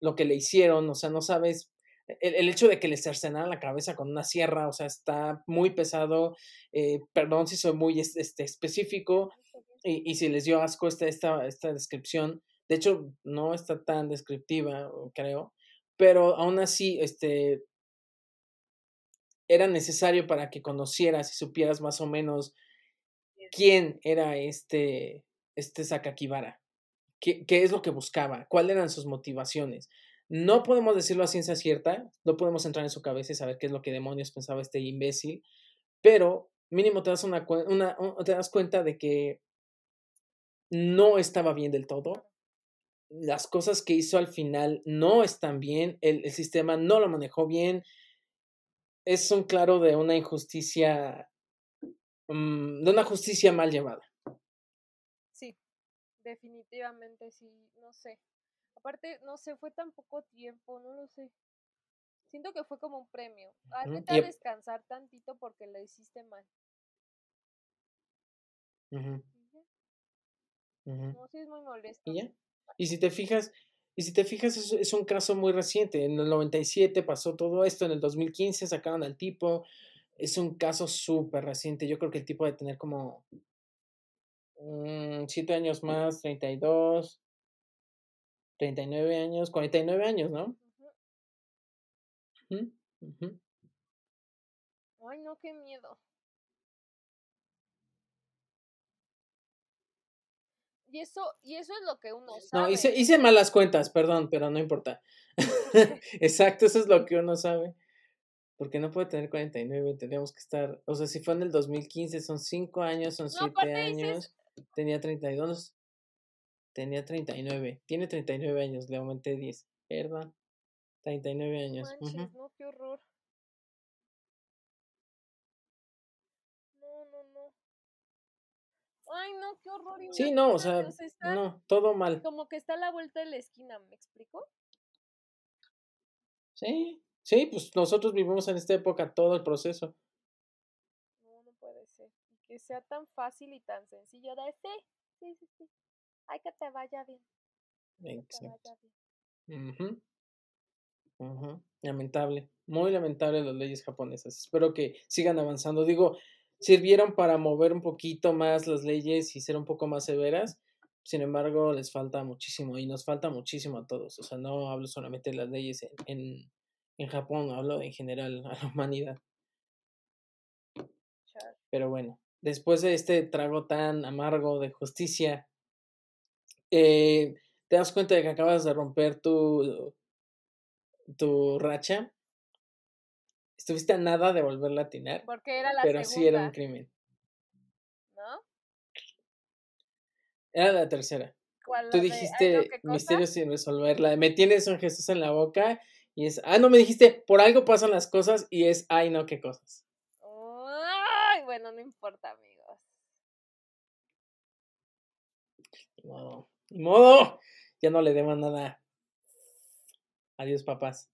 lo que le hicieron, o sea, no sabes el, el, hecho de que le cercenaran la cabeza con una sierra, o sea, está muy pesado. Eh, perdón si soy muy este, específico y, y, si les dio asco esta, esta, esta descripción. De hecho, no está tan descriptiva, creo, pero aún así, este, era necesario para que conocieras y supieras más o menos quién era este, este Sakakibara, qué, qué es lo que buscaba, cuáles eran sus motivaciones. No podemos decirlo a ciencia cierta, no podemos entrar en su cabeza y saber qué es lo que demonios pensaba este imbécil, pero mínimo te das, una, una, te das cuenta de que no estaba bien del todo. Las cosas que hizo al final no están bien, el, el sistema no lo manejó bien. Es un claro de una injusticia, um, de una justicia mal llevada. Sí, definitivamente sí, no sé. Aparte, no sé, fue tan poco tiempo, no lo sé. Siento que fue como un premio. Vete a descansar tantito porque lo hiciste mal. Uh -huh. Uh -huh. No, sí es muy molesto. ¿Y ya? Y si te fijas, y si te fijas, es, es, un caso muy reciente. En el 97 pasó todo esto, en el 2015 sacaron al tipo. Es un caso súper reciente. Yo creo que el tipo de tener como um, siete años más, 32, 39 años, 49 años, ¿no? Uh -huh. Uh -huh. Ay, no, qué miedo. Y eso, y eso es lo que uno sabe. No, hice, hice malas cuentas, perdón, pero no importa. Exacto, eso es lo que uno sabe. Porque no puede tener 49, tendríamos que estar, o sea, si fue en el 2015, son 5 años, son 7 no, años, dices... tenía 32, tenía 39, tiene 39 años, le aumenté 10, perdón, 39 años. Manches, uh -huh. no, qué horror. Ay, no, qué horror. Sí, no, o sea, está, no, todo mal. Como que está a la vuelta de la esquina, ¿me explico? Sí, sí, pues nosotros vivimos en esta época todo el proceso. No, no puede ser. Y que sea tan fácil y tan sencillo de sí, sí, sí, sí. Ay, que te vaya bien. Exacto. Vaya bien. Uh -huh. Uh -huh. Lamentable, muy lamentable las leyes japonesas. Espero que sigan avanzando. Digo, sirvieron para mover un poquito más las leyes y ser un poco más severas. Sin embargo, les falta muchísimo y nos falta muchísimo a todos. O sea, no hablo solamente de las leyes en, en, en Japón, hablo en general a la humanidad. Pero bueno, después de este trago tan amargo de justicia, eh, te das cuenta de que acabas de romper tu, tu racha estuviste a nada de volverla a atinar. Porque era la pero segunda. sí era un crimen. ¿No? Era la tercera. ¿Cuál? Tú La dijiste de, misterio sin resolver. La de me tienes un Jesús en la boca y es, ah, no me dijiste, por algo pasan las cosas y es, ay, no, qué cosas. Ay, bueno, no importa, amigos. Ni modo, ni modo, ya no le debo nada. Adiós, papás.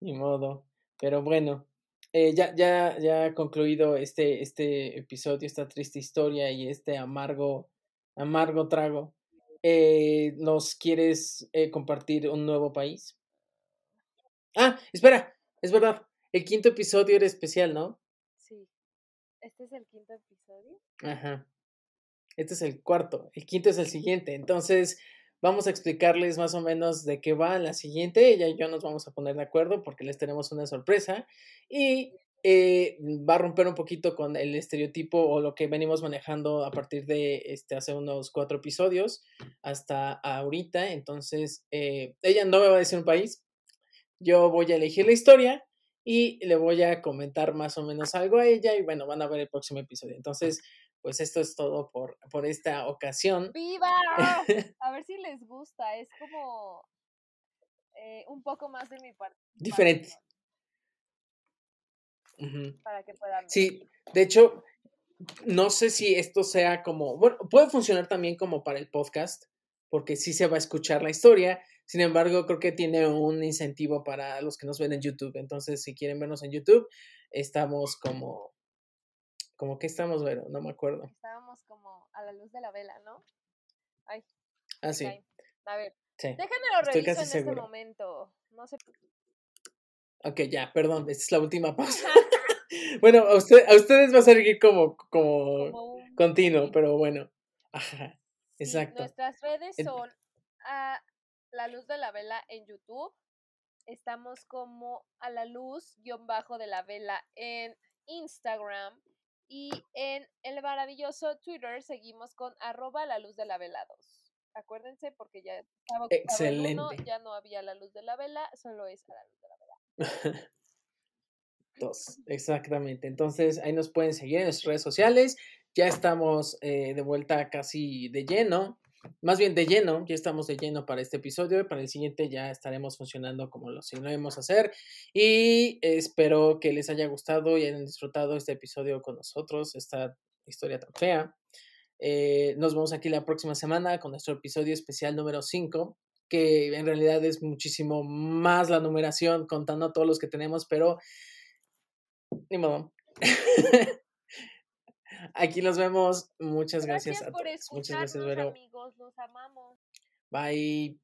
Ni modo, pero bueno, eh, ya, ya, ya concluido este, este episodio, esta triste historia y este amargo, amargo trago. Eh, ¿Nos quieres eh, compartir un nuevo país? Ah, espera, es verdad. El quinto episodio era especial, ¿no? Sí. ¿Este es el quinto episodio? Ajá. Este es el cuarto. El quinto es el siguiente. Entonces, vamos a explicarles más o menos de qué va la siguiente. Ella y yo nos vamos a poner de acuerdo porque les tenemos una sorpresa. Y eh, va a romper un poquito con el estereotipo o lo que venimos manejando a partir de este, hace unos cuatro episodios hasta ahorita. Entonces, eh, ella no me va a decir un país. Yo voy a elegir la historia y le voy a comentar más o menos algo a ella y bueno, van a ver el próximo episodio. Entonces, pues esto es todo por, por esta ocasión. ¡Viva! A ver si les gusta. Es como eh, un poco más de mi parte. Diferente. Para que puedan. Sí, de hecho, no sé si esto sea como, bueno, puede funcionar también como para el podcast, porque sí se va a escuchar la historia. Sin embargo, creo que tiene un incentivo para los que nos ven en YouTube. Entonces, si quieren vernos en YouTube, estamos como ¿Cómo que estamos, Vero? No me acuerdo. Estábamos como a la luz de la vela, ¿no? Ay. Ah, sí. A ver. Sí. Déjenmelo reviso en este momento. No sé. Ok, ya, perdón. Esta es la última pausa. bueno, a, usted, a ustedes va a salir como, como, continuo, pero bueno. Ajá. Exacto. nuestras redes son a la luz de la vela en YouTube. Estamos como a la luz guion bajo de la vela en Instagram y en el maravilloso Twitter seguimos con arroba la luz de la vela 2. Acuérdense porque ya estaba Excelente. ya no había la luz de la vela, solo es la luz de la vela. Dos, exactamente. Entonces ahí nos pueden seguir en nuestras redes sociales. Ya estamos eh, de vuelta casi de lleno más bien de lleno, ya estamos de lleno para este episodio, para el siguiente ya estaremos funcionando como lo a hacer y espero que les haya gustado y hayan disfrutado este episodio con nosotros, esta historia tan fea. Eh, nos vemos aquí la próxima semana con nuestro episodio especial número 5, que en realidad es muchísimo más la numeración contando todos los que tenemos, pero ni modo. Aquí nos vemos. Muchas gracias, a todos. Muchas gracias, Vero. amigos. Los amamos. Bye.